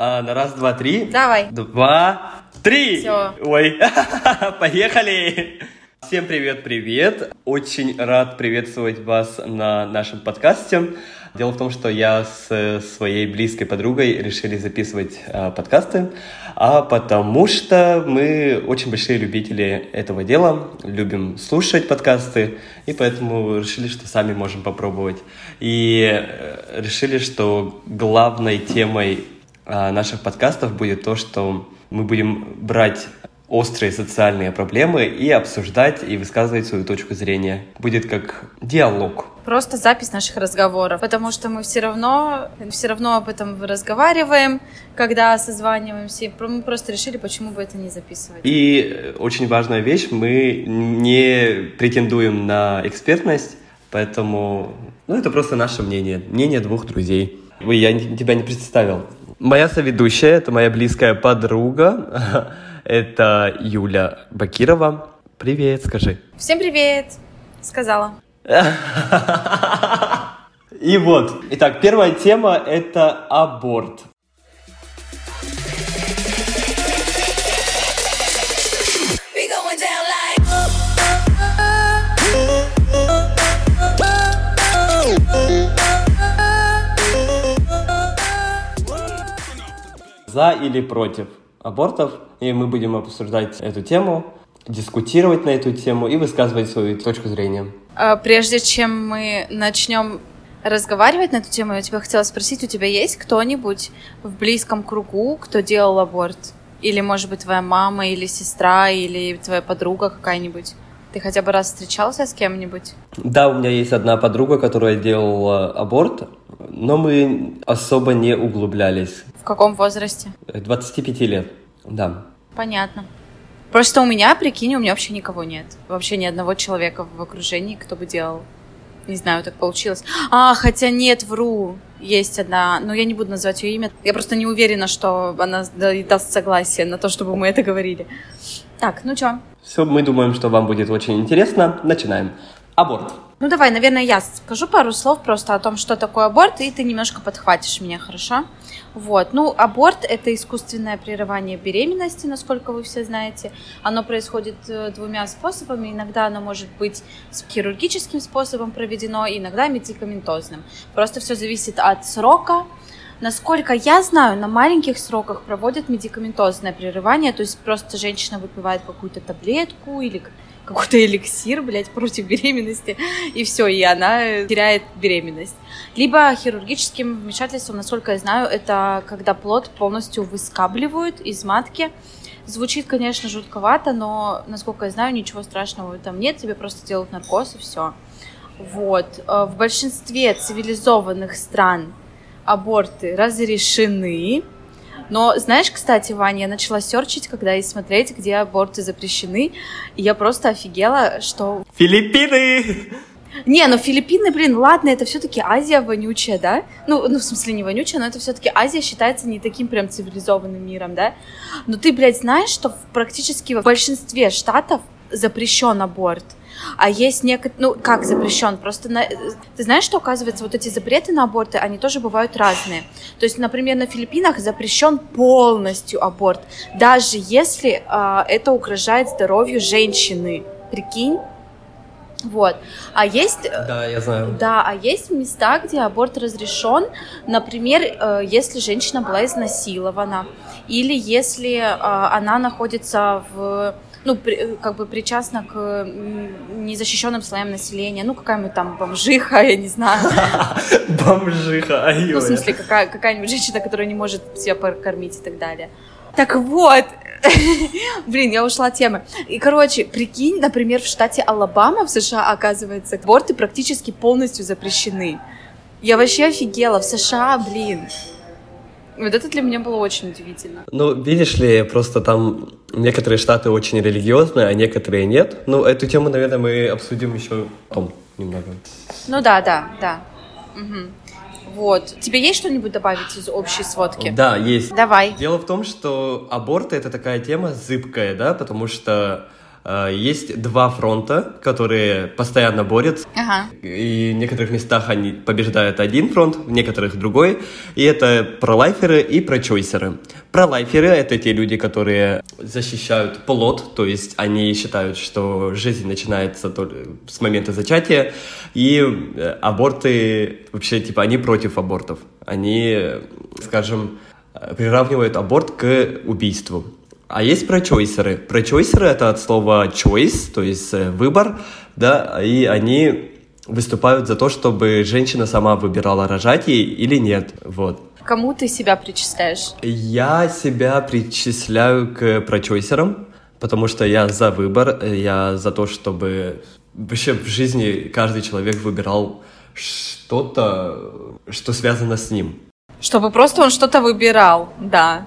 А, на раз, два, три. Давай. Два, три. Всё. Ой, поехали. Всем привет-привет. Очень рад приветствовать вас на нашем подкасте. Дело в том, что я с своей близкой подругой решили записывать а, подкасты, а потому что мы очень большие любители этого дела, любим слушать подкасты, и поэтому решили, что сами можем попробовать. И э, решили, что главной темой наших подкастов будет то, что мы будем брать острые социальные проблемы и обсуждать и высказывать свою точку зрения. Будет как диалог. Просто запись наших разговоров, потому что мы все равно, все равно об этом разговариваем, когда созваниваемся. И Мы просто решили, почему бы это не записывать. И очень важная вещь, мы не претендуем на экспертность, поэтому ну, это просто наше мнение, мнение двух друзей. Ой, я тебя не представил. Моя соведущая, это моя близкая подруга, это Юля Бакирова. Привет, скажи. Всем привет, сказала. И вот, итак, первая тема – это аборт. За или против абортов. И мы будем обсуждать эту тему, дискутировать на эту тему и высказывать свою точку зрения. А, Прежде чем мы начнем разговаривать на эту тему, я тебя хотела спросить, у тебя есть кто-нибудь в близком кругу, кто делал аборт? Или, может быть, твоя мама, или сестра, или твоя подруга какая-нибудь? Ты хотя бы раз встречался с кем-нибудь? Да, у меня есть одна подруга, которая делала аборт, но мы особо не углублялись. В каком возрасте? 25 лет, да. Понятно. Просто у меня, прикинь, у меня вообще никого нет. Вообще ни одного человека в окружении, кто бы делал. Не знаю, так получилось. А, хотя нет, вру. Есть одна, но я не буду называть ее имя. Я просто не уверена, что она да- даст согласие на то, чтобы мы это говорили. Так, ну чё? Все, мы думаем, что вам будет очень интересно. Начинаем. Аборт. Ну давай, наверное, я скажу пару слов просто о том, что такое аборт, и ты немножко подхватишь меня, хорошо? Вот, ну, аборт – это искусственное прерывание беременности, насколько вы все знаете. Оно происходит э, двумя способами. Иногда оно может быть с хирургическим способом проведено, иногда медикаментозным. Просто все зависит от срока. Насколько я знаю, на маленьких сроках проводят медикаментозное прерывание, то есть просто женщина выпивает какую-то таблетку или какой-то эликсир, блядь, против беременности, и все, и она теряет беременность. Либо хирургическим вмешательством, насколько я знаю, это когда плод полностью выскабливают из матки. Звучит, конечно, жутковато, но, насколько я знаю, ничего страшного в этом нет, тебе просто делают наркоз и все. Вот. Э, В большинстве цивилизованных стран аборты разрешены, но знаешь, кстати, Ваня, я начала серчить, когда и смотреть, где аборты запрещены, и я просто офигела, что... Филиппины! Не, ну Филиппины, блин, ладно, это все-таки Азия вонючая, да? Ну, ну, в смысле, не вонючая, но это все-таки Азия считается не таким прям цивилизованным миром, да? Но ты, блядь, знаешь, что в- практически в большинстве штатов запрещен аборт. А есть некоторые, ну, как запрещен, просто на... ты знаешь, что, оказывается, вот эти запреты на аборты, они тоже бывают разные. То есть, например, на Филиппинах запрещен полностью аборт, даже если а, это угрожает здоровью женщины. Прикинь? Вот. А есть э, Да, я знаю. да, а есть места, где аборт разрешен, например, э, если женщина была изнасилована, или если э, она находится в ну, при- э, как бы причастна к незащищенным слоям населения, ну, какая-нибудь там бомжиха, я не знаю. Бомжиха, ай Ну, в смысле, какая- какая-нибудь женщина, которая не может себя прокормить и так далее. Так вот, блин, я ушла от темы. И, короче, прикинь, например, в штате Алабама в США, оказывается, аборты практически полностью запрещены. Я вообще офигела. В США, блин. Вот это для меня было очень удивительно. Ну, видишь ли, просто там некоторые штаты очень религиозные, а некоторые нет. Ну, эту тему, наверное, мы обсудим еще потом немного. Ну да, да, да. Мгм. Вот. Тебе есть что-нибудь добавить из общей сводки? Да, есть. Давай. Дело в том, что аборт это такая тема зыбкая, да, потому что есть два фронта, которые постоянно борются. Ага. И в некоторых местах они побеждают один фронт, в некоторых другой. И это пролайферы и прочойсеры. Пролайферы — это те люди, которые защищают плод, то есть они считают, что жизнь начинается с момента зачатия, и э, аборты, вообще, типа, они против абортов. Они, э, скажем, э, приравнивают аборт к убийству. А есть прочойсеры. Прочойсеры — это от слова choice, то есть э, выбор, да, и они выступают за то, чтобы женщина сама выбирала, рожать ей или нет, вот. Кому ты себя причисляешь? Я себя причисляю к прочойсерам, потому что я за выбор, э, я за то, чтобы вообще в жизни каждый человек выбирал что-то, что связано с ним. Чтобы просто он что-то выбирал, да.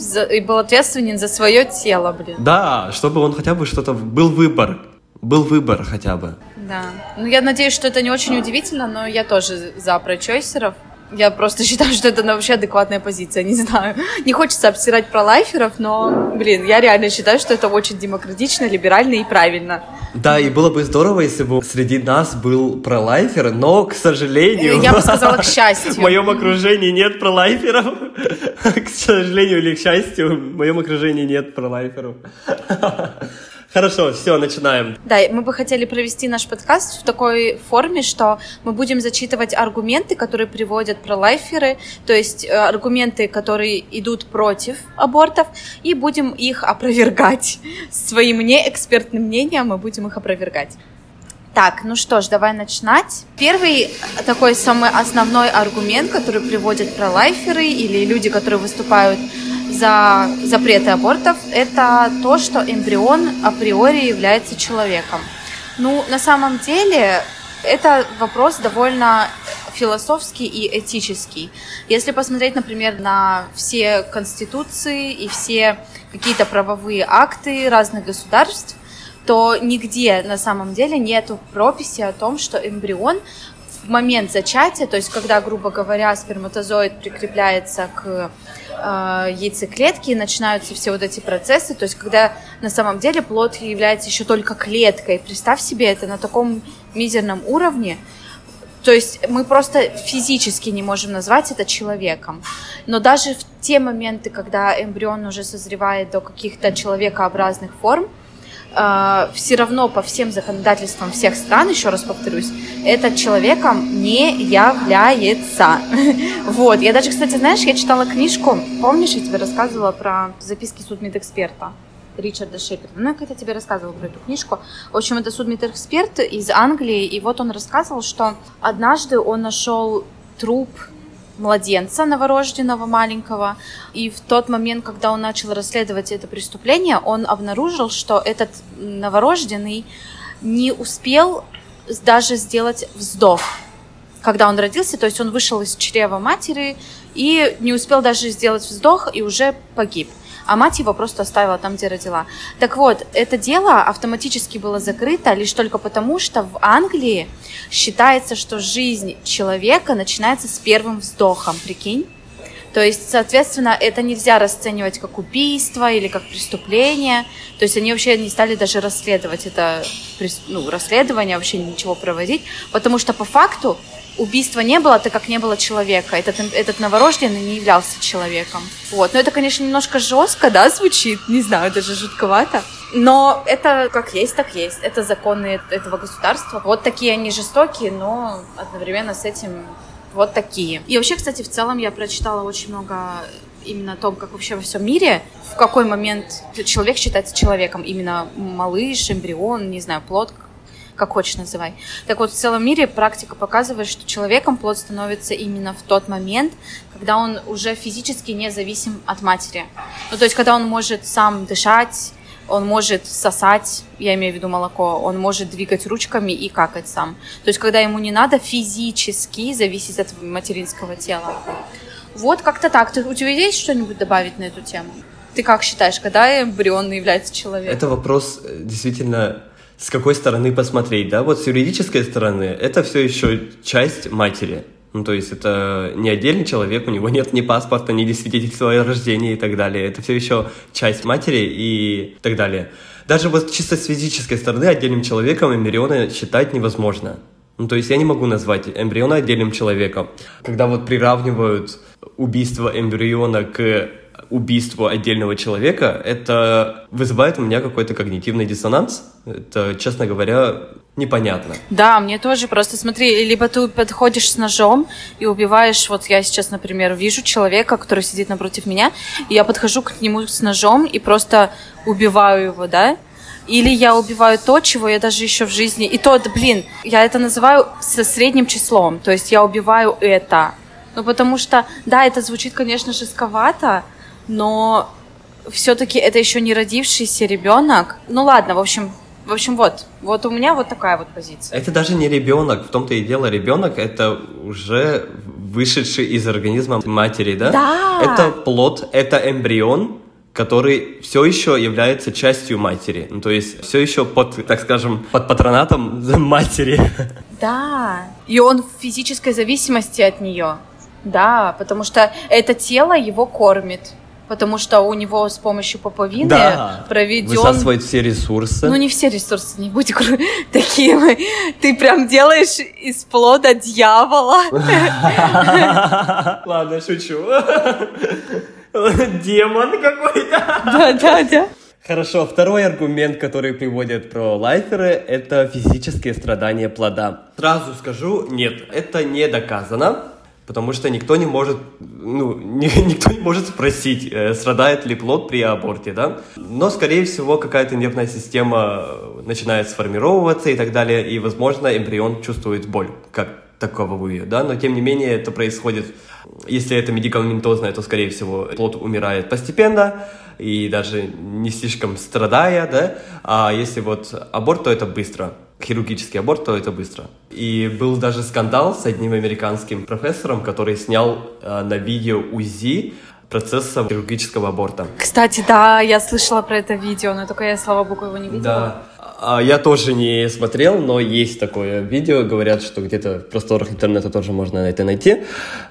За- И был ответственен за свое тело, блин. Да, чтобы он хотя бы что-то... Был выбор. Был выбор хотя бы. Да. Ну, я надеюсь, что это не очень удивительно, но я тоже за прочойсеров. Я просто считаю, что это ну, вообще адекватная позиция, не знаю. Не хочется обсирать про лайферов, но, блин, я реально считаю, что это очень демократично, либерально и правильно. Да, и было бы здорово, если бы среди нас был пролайфер, но, к сожалению... Я бы сказала, к счастью. В моем окружении нет пролайферов. К сожалению или к счастью, в моем окружении нет пролайферов. Хорошо, все, начинаем. Да, мы бы хотели провести наш подкаст в такой форме, что мы будем зачитывать аргументы, которые приводят пролайферы, то есть э, аргументы, которые идут против абортов, и будем их опровергать. Своим неэкспертным мнением мы будем их опровергать. Так, ну что ж, давай начинать. Первый такой самый основной аргумент, который приводят пролайферы или люди, которые выступают за запреты абортов, это то, что эмбрион априори является человеком. Ну, на самом деле, это вопрос довольно философский и этический. Если посмотреть, например, на все конституции и все какие-то правовые акты разных государств, то нигде на самом деле нету прописи о том, что эмбрион в момент зачатия, то есть когда, грубо говоря, сперматозоид прикрепляется к э, яйцеклетке и начинаются все вот эти процессы, то есть когда на самом деле плод является еще только клеткой. Представь себе это на таком мизерном уровне, то есть мы просто физически не можем назвать это человеком. Но даже в те моменты, когда эмбрион уже созревает до каких-то человекообразных форм, все равно по всем законодательствам всех стран, еще раз повторюсь, этот человеком не является. Вот, я даже, кстати, знаешь, я читала книжку, помнишь, я тебе рассказывала про записки судмедэксперта? Ричарда Шеперда. Ну, я когда тебе рассказывала про эту книжку. В общем, это судмедэксперт из Англии, и вот он рассказывал, что однажды он нашел труп младенца новорожденного маленького. И в тот момент, когда он начал расследовать это преступление, он обнаружил, что этот новорожденный не успел даже сделать вздох. Когда он родился, то есть он вышел из чрева матери и не успел даже сделать вздох и уже погиб а мать его просто оставила там, где родила. Так вот, это дело автоматически было закрыто лишь только потому, что в Англии считается, что жизнь человека начинается с первым вздохом, прикинь? То есть, соответственно, это нельзя расценивать как убийство или как преступление. То есть они вообще не стали даже расследовать это, ну, расследование, вообще ничего проводить, потому что по факту убийства не было, так как не было человека. Этот, этот новорожденный не являлся человеком. Вот. Но это, конечно, немножко жестко, да, звучит. Не знаю, даже жутковато. Но это как есть, так есть. Это законы этого государства. Вот такие они жестокие, но одновременно с этим вот такие. И вообще, кстати, в целом я прочитала очень много именно о том, как вообще во всем мире, в какой момент человек считается человеком. Именно малыш, эмбрион, не знаю, плод, как хочешь называй. Так вот, в целом мире практика показывает, что человеком плод становится именно в тот момент, когда он уже физически не зависим от матери. Ну, то есть, когда он может сам дышать, он может сосать, я имею в виду молоко, он может двигать ручками и какать сам. То есть, когда ему не надо физически зависеть от материнского тела. Вот как-то так. Ты, у тебя есть что-нибудь добавить на эту тему? Ты как считаешь, когда эмбрион является человеком? Это вопрос э, действительно с какой стороны посмотреть, да? Вот с юридической стороны это все еще часть матери. Ну, то есть это не отдельный человек, у него нет ни паспорта, ни свидетельства о рождении и так далее. Это все еще часть матери и так далее. Даже вот чисто с физической стороны отдельным человеком эмбриона считать невозможно. Ну, то есть я не могу назвать эмбриона отдельным человеком. Когда вот приравнивают убийство эмбриона к убийству отдельного человека, это вызывает у меня какой-то когнитивный диссонанс. Это, честно говоря, непонятно. Да, мне тоже просто смотри, либо ты подходишь с ножом и убиваешь, вот я сейчас, например, вижу человека, который сидит напротив меня, и я подхожу к нему с ножом и просто убиваю его, да, или я убиваю то, чего я даже еще в жизни... И то, блин, я это называю со средним числом. То есть я убиваю это. Ну, потому что, да, это звучит, конечно, жестковато, но все-таки это еще не родившийся ребенок. Ну ладно, в общем, в общем, вот, вот у меня вот такая вот позиция. Это даже не ребенок, в том-то и дело, ребенок это уже вышедший из организма матери, да? Да. Это плод, это эмбрион, который все еще является частью матери. Ну, то есть все еще под, так скажем, под патронатом матери. Да. И он в физической зависимости от нее. Да, потому что это тело его кормит. Потому что у него с помощью пуповины Да. проведен... Высасывает все ресурсы. Ну, не все ресурсы, не будь гру- таким. Ты прям делаешь из плода дьявола. Ладно, шучу. Демон какой-то. Да, да, да. Хорошо, второй аргумент, который приводят про лайферы, это физические страдания плода. Сразу скажу, нет, это не доказано, потому что никто не может, ну, ни- никто не может спросить, э, страдает ли плод при аборте, да? Но, скорее всего, какая-то нервная система э, начинает сформировываться и так далее, и, возможно, эмбрион чувствует боль, как таковую, да, но тем не менее это происходит, если это медикаментозное, то, скорее всего, плод умирает постепенно и даже не слишком страдая, да, а если вот аборт, то это быстро, хирургический аборт, то это быстро. И был даже скандал с одним американским профессором, который снял э, на видео УЗИ процесса хирургического аборта. Кстати, да, я слышала про это видео, но только я, слава богу, его не видела. Да. А, Я тоже не смотрел, но есть такое видео. Говорят, что где-то в просторах интернета тоже можно это найти.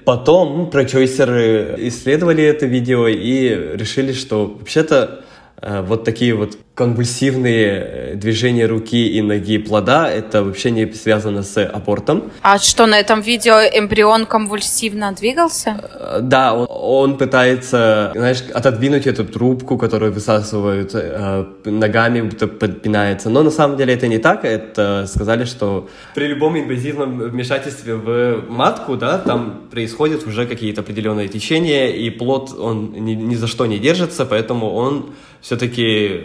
Потом прочойсеры исследовали это видео и решили, что вообще-то вот такие вот конвульсивные э, движения руки и ноги плода, это вообще не связано с абортом. А что, на этом видео эмбрион конвульсивно двигался? Э, Да, он, он пытается, знаешь, отодвинуть эту трубку, которую высасывают э, ногами, будто подпинается. Но на самом деле это не так. Это сказали, что при любом инвазивном вмешательстве в матку, да, там происходят уже какие-то определенные течения, и плод, он ни, ни за что не держится, поэтому он все-таки,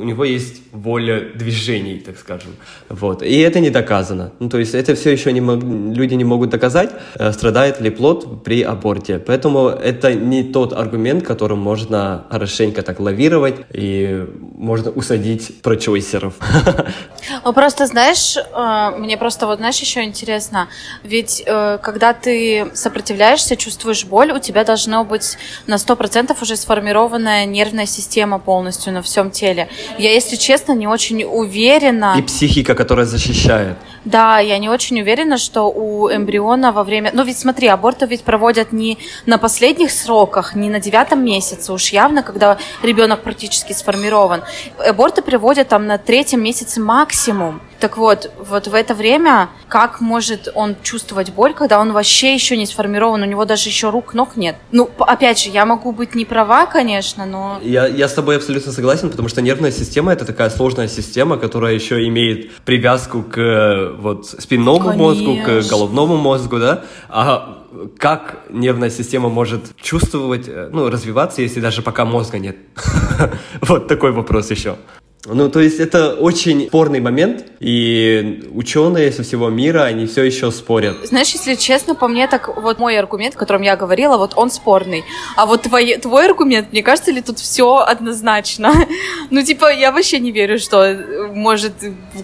у него есть воля движений, так скажем. Вот. И это не доказано. Ну, то есть это все еще не мог- люди не могут доказать, э, страдает ли плод при аборте. Поэтому это не тот аргумент, которым можно хорошенько так лавировать и можно усадить прочойсеров. Ну, просто, знаешь, э, мне просто вот, знаешь, еще интересно, ведь э, когда ты сопротивляешься, чувствуешь боль, у тебя должна быть на 100% уже сформированная нервная система полностью на всем теле. Я, если честно, не очень уверена... И психика, которая защищает. Да, я не очень уверена, что у эмбриона во время... Ну, ведь смотри, аборты ведь проводят не на последних сроках, не на девятом месяце, уж явно, когда ребенок практически сформирован. Аборты приводят там на третьем месяце максимум. Так вот, вот в это время как может он чувствовать боль, когда он вообще еще не сформирован, у него даже еще рук, ног нет? Ну, опять же, я могу быть не права, конечно, но... Я, я с тобой абсолютно согласен, потому что нервная система это такая сложная система, которая еще имеет привязку к вот спинному мозгу, к Конечно. головному мозгу, да. А как нервная система может чувствовать, э, ну, развиваться, если даже пока мозга нет? Вот такой вопрос еще. Ну, то есть это очень спорный момент, и ученые со всего мира, они все еще спорят. Знаешь, если честно, по мне, так вот мой аргумент, о котором я говорила, вот он спорный. А вот твой, твой аргумент, мне кажется ли тут все однозначно? Ну, типа, я вообще не верю, что э, может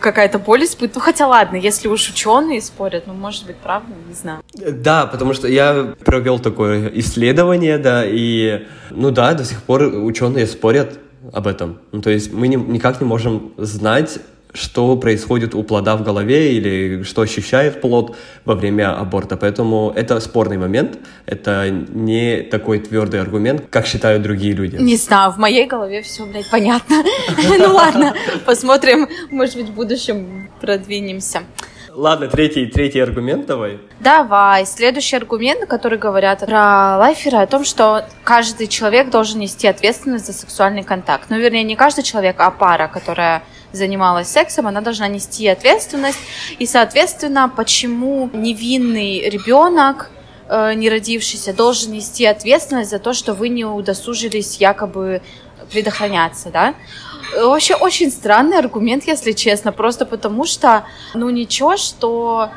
какая-то боль испытывать. Ну, хотя ладно, если уж ученые спорят, ну, может быть, правда, не знаю. Да, потому что я провел такое исследование, да, и, ну да, до сих пор ученые спорят об этом. Ну, то есть мы не- никак не можем знать, что происходит у плода в голове или что ощущает плод во время аборта. Поэтому это спорный момент, это не такой твердый аргумент, как считают другие люди. Не знаю, в моей голове все, блядь, понятно. Ну ладно, посмотрим, может быть, в будущем продвинемся. Ладно, третий, третий аргумент давай. Давай, следующий аргумент, который говорят про лайфера, о том, что каждый человек должен нести ответственность за сексуальный контакт. Ну, вернее, не каждый человек, а пара, которая занималась сексом, она должна нести ответственность. И, соответственно, почему невинный ребенок э, не родившийся должен нести ответственность за то, что вы не удосужились якобы предохраняться, да? Вообще очень странный аргумент, если честно, просто потому что, ну ничего, что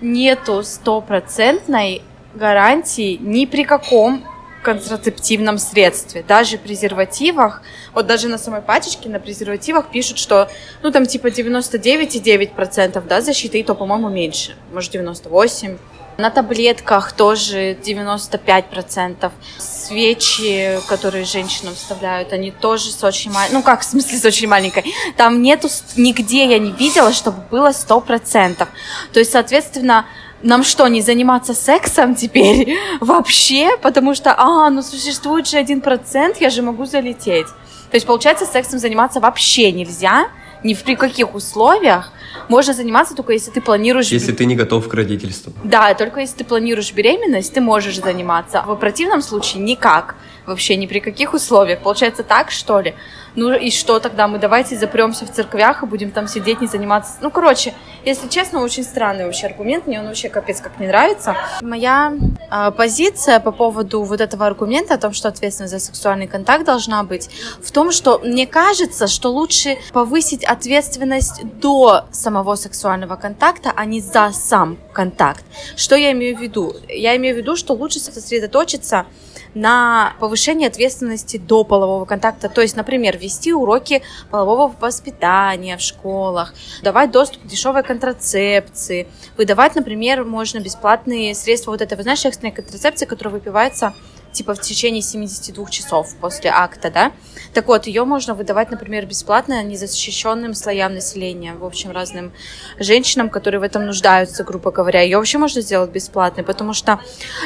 нету стопроцентной гарантии ни при каком контрацептивном средстве, даже презервативах, вот даже на самой пачечке на презервативах пишут, что, ну, там, типа 99,9%, да, защиты, и то, по-моему, меньше, может, 98%. На таблетках тоже 95%. Свечи, которые женщинам вставляют, они тоже с очень маленькой... Ну как, в смысле с очень маленькой? Там нету... Нигде я не видела, чтобы было 100%. То есть, соответственно, нам что, не заниматься сексом теперь вообще? Потому что, а, ну существует же один процент, я же могу залететь. То есть, получается, сексом заниматься вообще нельзя, ни в при каких условиях. Можно заниматься только если ты планируешь... Если ты не готов к родительству. Да, только если ты планируешь беременность, ты можешь заниматься. В противном случае никак. Вообще ни при каких условиях. Получается так, что ли? Ну и что тогда? Мы давайте запремся в церквях и будем там сидеть, не заниматься. Ну, короче, если честно, очень странный вообще аргумент. Мне он вообще капец как не нравится. Моя э, позиция по поводу вот этого аргумента о том, что ответственность за сексуальный контакт должна быть, в том, что мне кажется, что лучше повысить ответственность до самого сексуального контакта, а не за сам контакт. Что я имею в виду? Я имею в виду, что лучше сосредоточиться на повышение ответственности до полового контакта. То есть, например, вести уроки полового воспитания в школах, давать доступ к дешевой контрацепции, выдавать, например, можно бесплатные средства вот этого, знаешь, экстренной контрацепции, которая выпивается типа в течение 72 часов после акта, да. Так вот, ее можно выдавать, например, бесплатно незащищенным слоям населения, в общем, разным женщинам, которые в этом нуждаются, грубо говоря. Ее вообще можно сделать бесплатной, потому что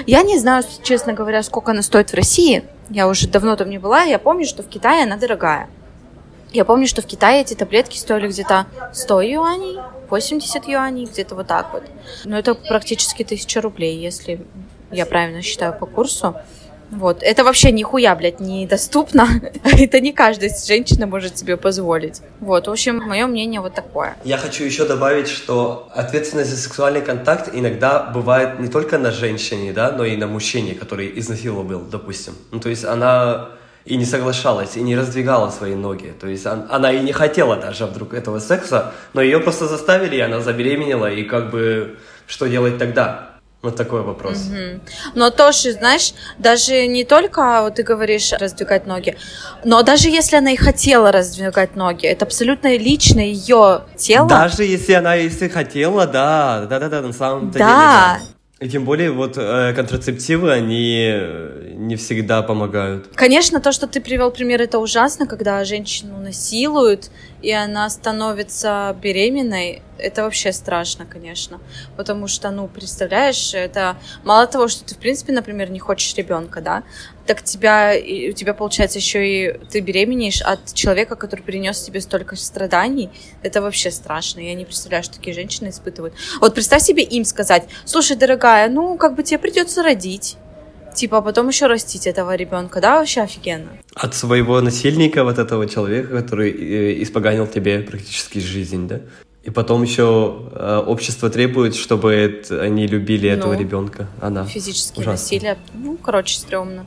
я не знаю, честно говоря, сколько она стоит в России. Я уже давно там не была, я помню, что в Китае она дорогая. Я помню, что в Китае эти таблетки стоили где-то 100 юаней, 80 юаней, где-то вот так вот. Но это практически 1000 рублей, если я правильно считаю по курсу. Вот. Это вообще нихуя, блядь, недоступно. Это не каждая женщина может себе позволить. Вот, в общем, мое мнение вот такое. Я хочу еще добавить, что ответственность за сексуальный контакт иногда бывает не только на женщине, да, но и на мужчине, который изнасиловал, допустим. Ну, то есть она и не соглашалась, и не раздвигала свои ноги. То есть он, она и не хотела даже вдруг этого секса, но ее просто заставили, и она забеременела, и как бы что делать тогда? Вот такой вопрос. Угу. Но тоже, знаешь, даже не только, вот ты говоришь, раздвигать ноги, но даже если она и хотела раздвигать ноги, это абсолютно лично ее тело. Даже если она если хотела, да, да, да, да, на самом-то да. деле. Да. И тем более вот э, контрацептивы, они э, не всегда помогают. Конечно, то, что ты привел пример, это ужасно, когда женщину насилуют, и она становится беременной. Это вообще страшно, конечно. Потому что, ну, представляешь, это мало того, что ты, в принципе, например, не хочешь ребенка, да, так тебя, у тебя, получается, еще и ты беременеешь от человека, который принес тебе столько страданий. Это вообще страшно. Я не представляю, что такие женщины испытывают. Вот представь себе им сказать, слушай, дорогая, ну, как бы тебе придется родить типа, а потом еще растить этого ребенка, да, вообще офигенно. От своего насильника, вот этого человека, который э, испоганил тебе практически жизнь, да? И потом еще э, общество требует, чтобы они любили ну, этого ребенка. Она. Физическое ужасно. насилие. Ну, короче, стрёмно.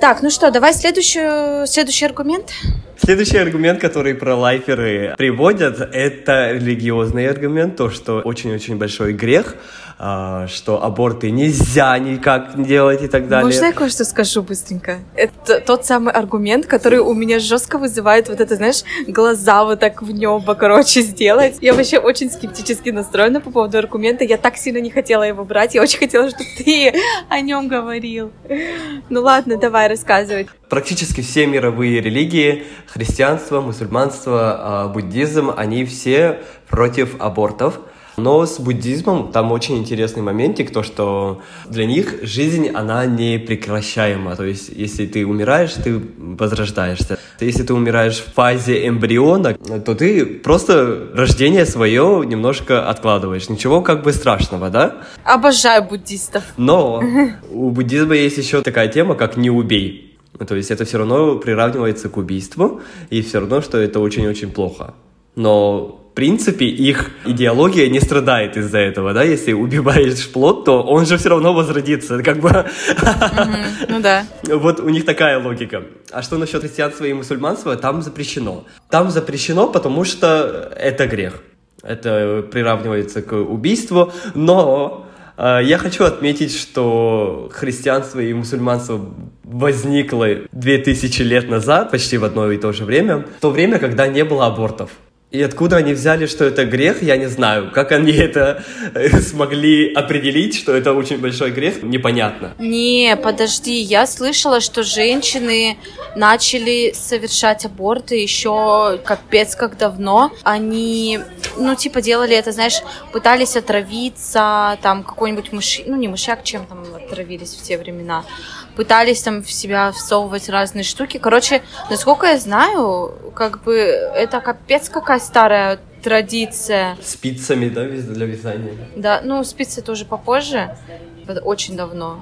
Так, ну что, давай следующий, следующий аргумент. Следующий аргумент, который про лайферы приводят, это религиозный аргумент, то, что очень-очень большой грех что аборты нельзя никак делать и так далее. Можно я кое-что скажу быстренько? Это тот самый аргумент, который у меня жестко вызывает вот это, знаешь, глаза вот так в небо, короче, сделать. Я вообще очень скептически настроена по поводу аргумента. Я так сильно не хотела его брать. Я очень хотела, чтобы ты о нем говорил. Ну ладно, давай рассказывай. Практически все мировые религии, христианство, мусульманство, а, буддизм, они все против абортов. Но с буддизмом там очень интересный моментик, то что для них жизнь, она не прекращаема. То есть, если ты умираешь, ты возрождаешься. Если ты умираешь в фазе эмбриона, то ты просто рождение свое немножко откладываешь. Ничего как бы страшного, да? Обожаю буддистов. Но у буддизма есть еще такая тема, как «не убей». То есть это все равно приравнивается к убийству, и все равно, что это очень-очень плохо. Но принципе, их идеология не страдает из-за этого, да, если убиваешь плод, то он же все равно возродится, как бы. Ну да. Вот у них такая логика. А что насчет христианства и мусульманства? Там запрещено. Там запрещено, потому что это грех. Это приравнивается к убийству, но э, я хочу отметить, что христианство и мусульманство возникло 2000 лет назад, почти в одно и то же время, в то время, когда не было абортов. И откуда они взяли, что это грех, я не знаю. Как они это э, смогли определить, что это очень большой грех, непонятно. Не, подожди, я слышала, что женщины начали совершать аборты еще капец как давно. Они, ну, типа, делали это, знаешь, пытались отравиться, там, какой-нибудь мышь, ну, не мышьяк, чем там отравились в те времена. Пытались там в себя всовывать разные штуки. Короче, насколько я знаю, как бы это капец какая старая традиция. Спицами, да, для вязания. Да, ну, спицы тоже попозже, очень давно.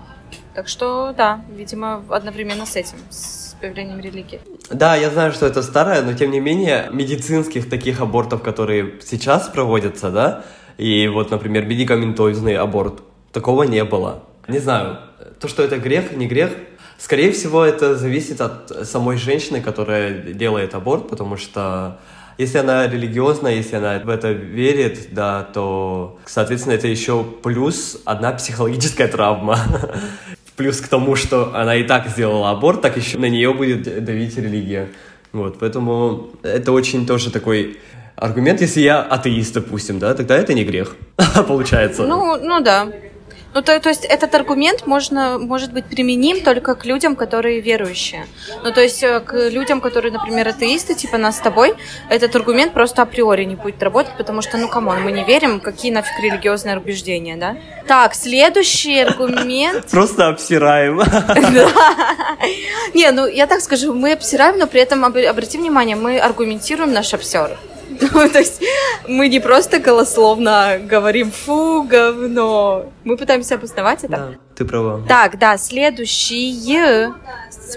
Так что, да, видимо, одновременно с этим, с появлением религии. Да, я знаю, что это старое, но тем не менее, медицинских таких абортов, которые сейчас проводятся, да, и вот, например, медикаментозный аборт, такого не было. Не знаю, то, что это грех, не грех, скорее всего, это зависит от самой женщины, которая делает аборт, потому что если она религиозная, если она в это верит, да, то, соответственно, это еще плюс одна психологическая травма. Плюс к тому, что она и так сделала аборт, так еще на нее будет давить религия. Вот, поэтому это очень тоже такой аргумент. Если я атеист, допустим, да, тогда это не грех, получается. Ну, ну да. Ну, то, то есть этот аргумент можно, может быть применим только к людям, которые верующие. Ну, то есть э, к людям, которые, например, атеисты, типа нас с тобой, этот аргумент просто априори не будет работать, потому что, ну, come on, мы не верим, какие нафиг религиозные убеждения, да? Так, следующий аргумент. Просто обсираем. Не, ну, я так скажу, мы обсираем, но при этом, об- обрати внимание, мы аргументируем наш обсер. То есть мы не просто голословно говорим «фу, говно». Мы пытаемся обосновать это. Да, ты права. Так, да, следующий,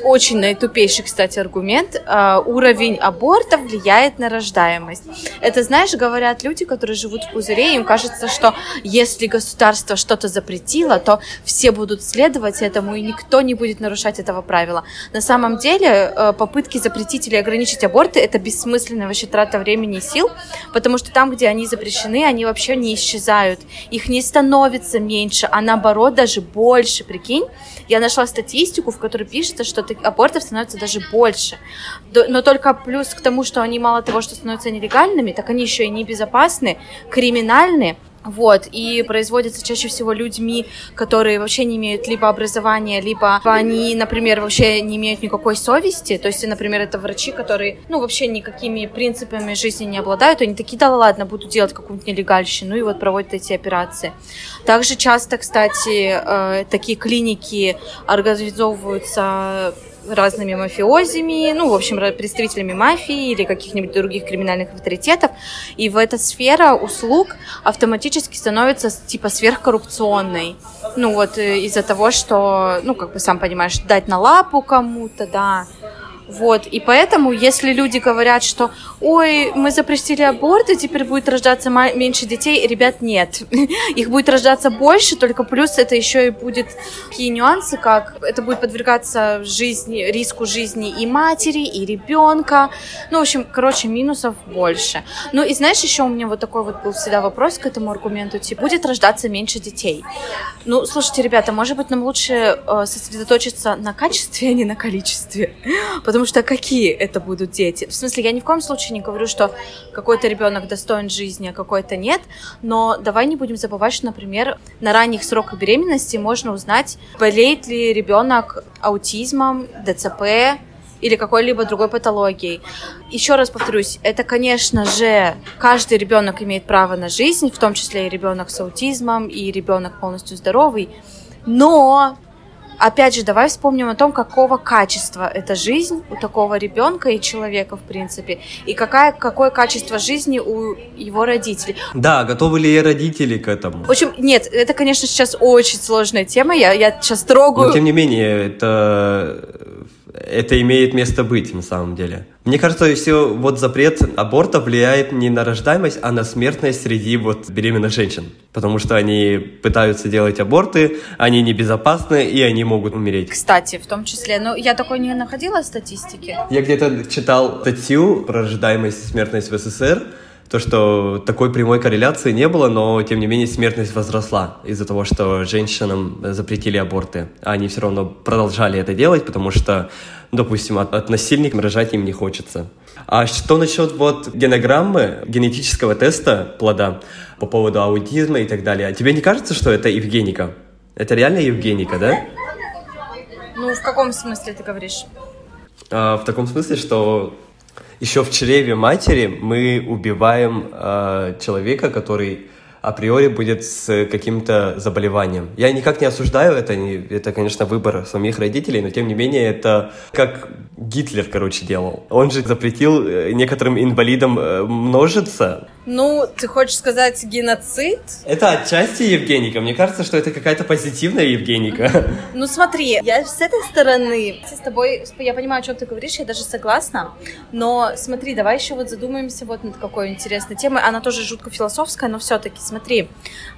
очень наитупейший, кстати, аргумент. а, уровень абортов влияет на рождаемость. Это, знаешь, говорят люди, которые живут в пузыре, им кажется, что если государство что-то запретило, то все будут следовать этому, и никто не будет нарушать этого правила. На самом деле, э, попытки запретить или ограничить аборты — это бессмысленная вообще трата времени и сил, потому что там, где они запрещены, они вообще не исчезают. Их не становится меньше, а наоборот даже больше, прикинь. Я нашла статистику, в которой пишется, что абортов становится даже больше. Но только плюс к тому, что они мало того, что становятся нелегальными, так они еще и небезопасны, криминальны. Вот, и производятся чаще всего людьми, которые вообще не имеют либо образования, либо они, например, вообще не имеют никакой совести. То есть, например, это врачи, которые, ну, вообще никакими принципами жизни не обладают. Они такие, да ладно, буду делать какую-нибудь нелегальщину, и вот проводят эти операции. Также часто, кстати, э, такие клиники организовываются разными мафиозами, ну, в общем, представителями мафии или каких-нибудь других криминальных авторитетов. И в эта сфера услуг автоматически становится типа сверхкоррупционной. Ну, вот э, из-за того, что, ну, как бы сам понимаешь, дать на лапу кому-то, да. Вот, и поэтому, если люди говорят, что, ой, мы запретили аборт, и теперь будет рождаться меньше детей, ребят, нет. Их будет рождаться больше, только плюс это еще и будет такие нюансы, как это будет подвергаться жизни, риску жизни и матери, и ребенка. Ну, в общем, короче, минусов больше. Ну, и знаешь, еще у меня вот такой вот был всегда вопрос к этому аргументу, типа, будет рождаться меньше детей. Ну, слушайте, ребята, может быть, нам лучше э, сосредоточиться на качестве, а не на количестве. Потому что какие это будут дети? В смысле, я ни в коем случае не говорю, что какой-то ребенок достоин жизни, а какой-то нет. Но давай не будем забывать, что, например, на ранних сроках беременности можно узнать, болеет ли ребенок аутизмом, ДЦП, или какой-либо другой патологией. Еще раз повторюсь, это, конечно же, каждый ребенок имеет право на жизнь, в том числе и ребенок с аутизмом, и ребенок полностью здоровый. Но Опять же, давай вспомним о том, какого качества эта жизнь у такого ребенка и человека, в принципе, и какая, какое качество жизни у его родителей. Да, готовы ли родители к этому? В общем, нет, это, конечно, сейчас очень сложная тема, я, я сейчас трогаю... Но, тем не менее, это это имеет место быть на самом деле. Мне кажется, все вот запрет аборта влияет не на рождаемость, а на смертность среди вот беременных женщин. Потому что они пытаются делать аборты, они небезопасны, и они могут умереть. Кстати, в том числе, ну, я такой не находила статистики. Я где-то читал статью про рождаемость и смертность в СССР, то, что такой прямой корреляции не было, но, тем не менее, смертность возросла из-за того, что женщинам запретили аборты. А они все равно продолжали это делать, потому что, допустим, от, от насильника рожать им не хочется. А что насчет вот генограммы, генетического теста плода по поводу аутизма и так далее? Тебе не кажется, что это Евгеника? Это реально Евгеника, да? Ну, в каком смысле ты говоришь? А, в таком смысле, что еще в чреве матери мы убиваем э, человека, который априори будет с каким-то заболеванием. Я никак не осуждаю это, это, конечно, выбор самих родителей, но тем не менее это как Гитлер, короче, делал. Он же запретил э, некоторым инвалидам э, множиться. Ну, ты хочешь сказать геноцид? Это отчасти Евгеника. Мне кажется, что это какая-то позитивная Евгеника. Ну смотри, я с этой стороны с тобой, я понимаю, о чем ты говоришь, я даже согласна, но смотри, давай еще вот задумаемся вот над какой интересной темой. Она тоже жутко философская, но все-таки, смотри,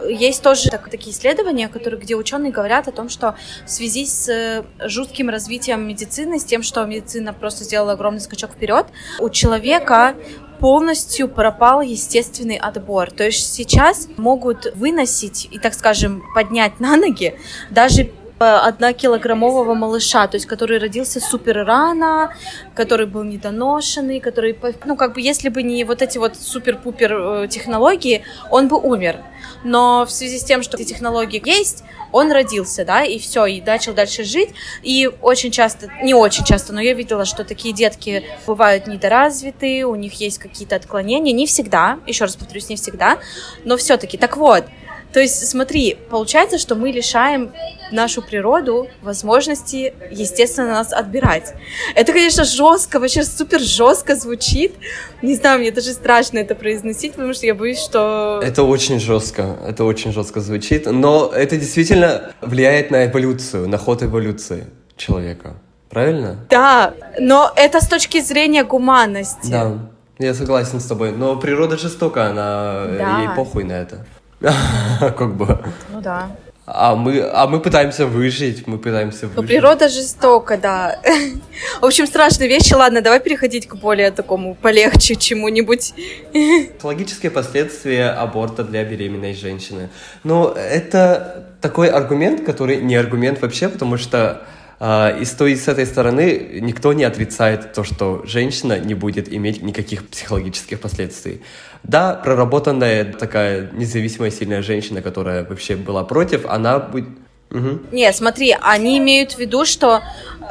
есть тоже так, такие исследования, которые, где ученые говорят о том, что в связи с э, жутким развитием медицины, с тем, что медицина просто сделала огромный скачок вперед, у человека полностью пропал естественный отбор. То есть сейчас могут выносить и, так скажем, поднять на ноги даже однокилограммового малыша, то есть который родился супер рано, который был недоношенный, который, ну, как бы, если бы не вот эти вот супер-пупер э, технологии, он бы умер. Но в связи с тем, что эти технологии есть, он родился, да, и все, и начал дальше жить. И очень часто, не очень часто, но я видела, что такие детки бывают недоразвитые, у них есть какие-то отклонения, не всегда, еще раз повторюсь, не всегда, но все-таки. Так вот, то есть, смотри, получается, что мы лишаем нашу природу возможности, естественно, нас отбирать. Это, конечно, жестко, вообще супер жестко звучит. Не знаю, мне даже страшно это произносить, потому что я боюсь, что... Это очень жестко, это очень жестко звучит, но это действительно влияет на эволюцию, на ход эволюции человека. Правильно? Да, но это с точки зрения гуманности. Да, я согласен с тобой. Но природа жестока, она да. ей похуй на это. Как бы. Ну да. А мы, а мы пытаемся выжить, мы пытаемся выжить. Но природа жестока, да. В общем, страшные вещи. Ладно, давай переходить к более такому полегче чему-нибудь. Логические последствия аборта для беременной женщины. Ну, это такой аргумент, который не аргумент вообще, потому что и с той, с этой стороны никто не отрицает то, что женщина не будет иметь никаких психологических последствий. Да, проработанная такая независимая сильная женщина, которая вообще была против, она будет... Угу. Не, смотри, они имеют в виду, что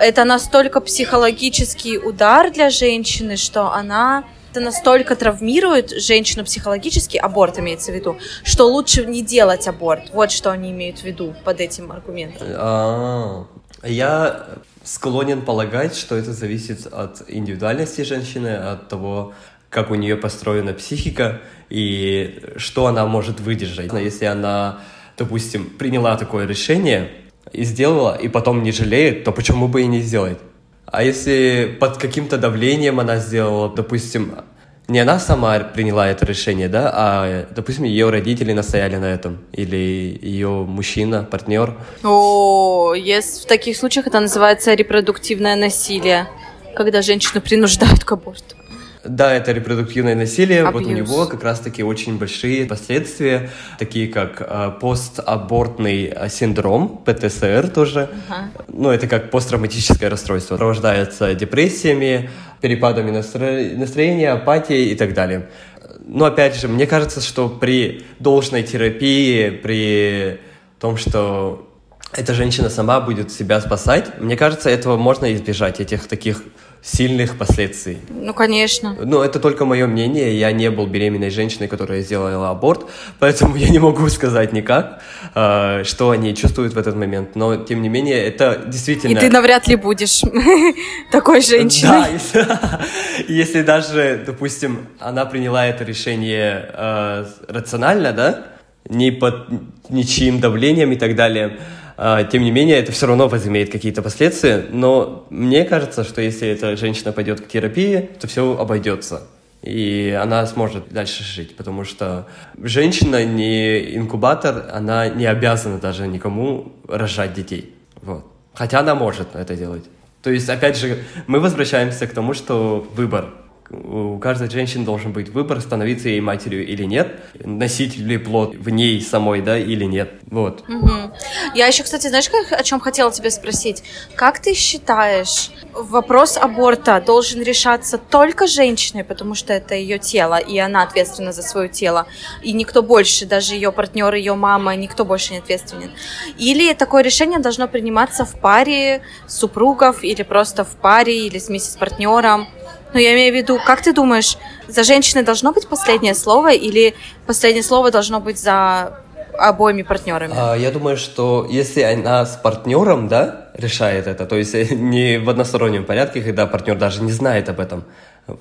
это настолько психологический удар для женщины, что она это настолько травмирует женщину психологически, аборт имеется в виду, что лучше не делать аборт. Вот что они имеют в виду под этим аргументом. А, я склонен полагать, что это зависит от индивидуальности женщины, от того, как у нее построена психика и что она может выдержать. Если она, допустим, приняла такое решение и сделала, и потом не жалеет, то почему бы и не сделать? А если под каким-то давлением она сделала, допустим, не она сама приняла это решение, да, а, допустим, ее родители настояли на этом, или ее мужчина, партнер. О, есть, в таких случаях это называется репродуктивное насилие, когда женщину принуждают к аборту. Да, это репродуктивное насилие. Вот у Абьюз. него как раз-таки очень большие последствия, такие как э, постабортный э, синдром, ПТСР тоже. Ага. Ну, это как посттравматическое расстройство. Сопровождается депрессиями, перепадами настро- настроения, апатией и так далее. Но опять же, мне кажется, что при должной терапии, при том, что эта женщина сама будет себя спасать, мне кажется, этого можно избежать, этих таких сильных последствий. Ну, конечно. Ну, это только мое мнение. Я не был беременной женщиной, которая сделала аборт, поэтому я не могу сказать никак, э, что они чувствуют в этот момент. Но, тем не менее, это И действительно... ты навряд ли будешь такой Да, женщиной. если, если даже, допустим, она приняла это решение э, рационально, да, не под ничьим давлением и так далее, тем не менее, это все равно возымеет какие-то последствия. Но мне кажется, что если эта женщина пойдет к терапии, то все обойдется. И она сможет дальше жить, потому что женщина не инкубатор, она не обязана даже никому рожать детей. Вот. Хотя она может это делать. То есть, опять же, мы возвращаемся к тому, что выбор. У каждой женщины должен быть выбор, становиться ей матерью или нет, носить ли плод в ней самой, да, или нет. Вот. Мгм. Я еще, кстати, знаешь, как- о чем хотела тебя спросить? Как ты считаешь, вопрос аборта должен решаться только женщиной, потому что это ее тело, и она ответственна за свое тело, и никто больше, даже ее партнер, ее мама, никто больше не ответственен? Или такое решение должно приниматься в паре супругов, или просто в паре, или вместе с партнером? Ну, я имею в виду, как ты думаешь, за женщиной должно быть последнее слово, или последнее слово должно быть за обоими партнерами? А, Я думаю, что если она с партнером, да, решает это, то есть не в одностороннем порядке, когда партнер даже не знает об этом.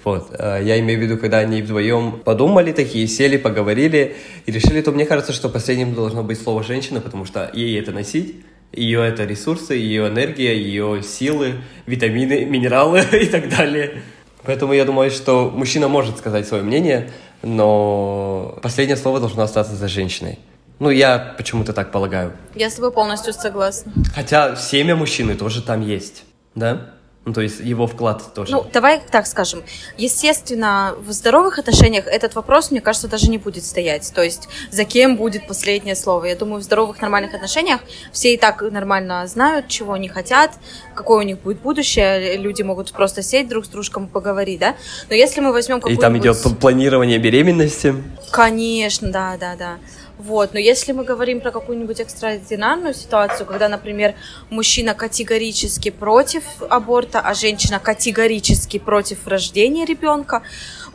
Вот. А, Я имею в виду, когда они вдвоем подумали такие, сели, поговорили и решили, то мне кажется, что последним должно быть слово женщина, потому что ей это носить, ее это ресурсы, ее энергия, ее силы, витамины, минералы и так далее. Поэтому я думаю, что мужчина может сказать свое мнение, но последнее слово должно остаться за женщиной. Ну, я почему-то так полагаю. Я с тобой полностью согласна. Хотя семя мужчины тоже там есть, да? Ну, то есть его вклад тоже. Ну, давай так скажем. Естественно, в здоровых отношениях этот вопрос, мне кажется, даже не будет стоять. То есть, за кем будет последнее слово. Я думаю, в здоровых, нормальных отношениях все и так нормально знают, чего они хотят, какое у них будет будущее. Люди могут просто сесть друг с дружком и поговорить, да? Но если мы возьмем И какую-нибудь... там идет планирование беременности. Конечно, да, да, да. Вот, но если мы говорим про какую-нибудь экстраординарную ситуацию, когда, например, мужчина категорически против аборта, а женщина категорически против рождения ребенка,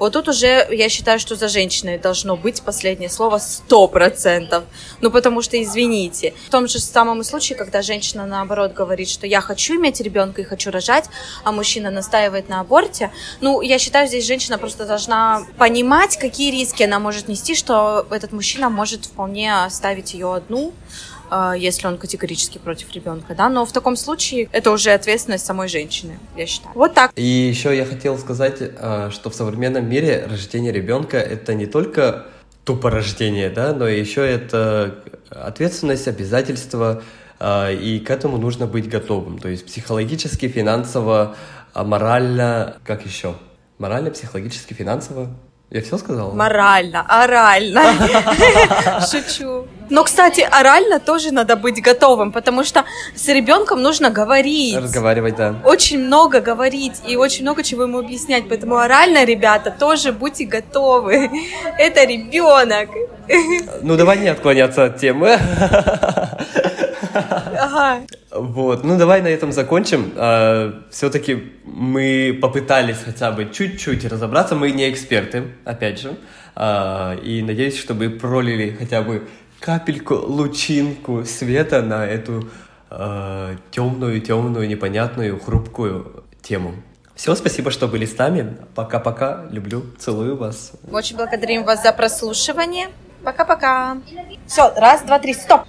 вот тут уже я считаю, что за женщиной должно быть последнее слово сто процентов. Ну, потому что, извините, в том же самом случае, когда женщина, наоборот, говорит, что я хочу иметь ребенка и хочу рожать, а мужчина настаивает на аборте, ну, я считаю, здесь женщина просто должна понимать, какие риски она может нести, что этот мужчина может вполне оставить ее одну, если он категорически против ребенка, да, но в таком случае это уже ответственность самой женщины, я считаю. Вот так. И еще я хотел сказать, э, что в современном мире рождение ребенка это не только тупо рождение, да, но еще это ответственность, обязательства, э, и к этому нужно быть готовым. То есть психологически, финансово, а морально, как еще? Морально, психологически, финансово. Я все сказал? Морально, орально. Шучу. Но, кстати, орально тоже надо быть готовым, потому что с ребенком нужно говорить. Разговаривать, да. Очень много говорить и очень много чего ему объяснять. Поэтому орально, ребята, тоже будьте готовы. Это ребенок. Ну, давай не отклоняться от темы. Ага. Вот, ну давай на этом закончим. Все-таки мы попытались хотя бы чуть-чуть разобраться. Мы не эксперты, опять же. А, И надеюсь, что мы пролили хотя бы капельку, лучинку света на эту темную, темную, непонятную, хрупкую тему. Все, спасибо, что были с нами. Пока-пока. Люблю, целую вас. Очень благодарим вас за прослушивание. Пока-пока. Все, раз, два, три, стоп.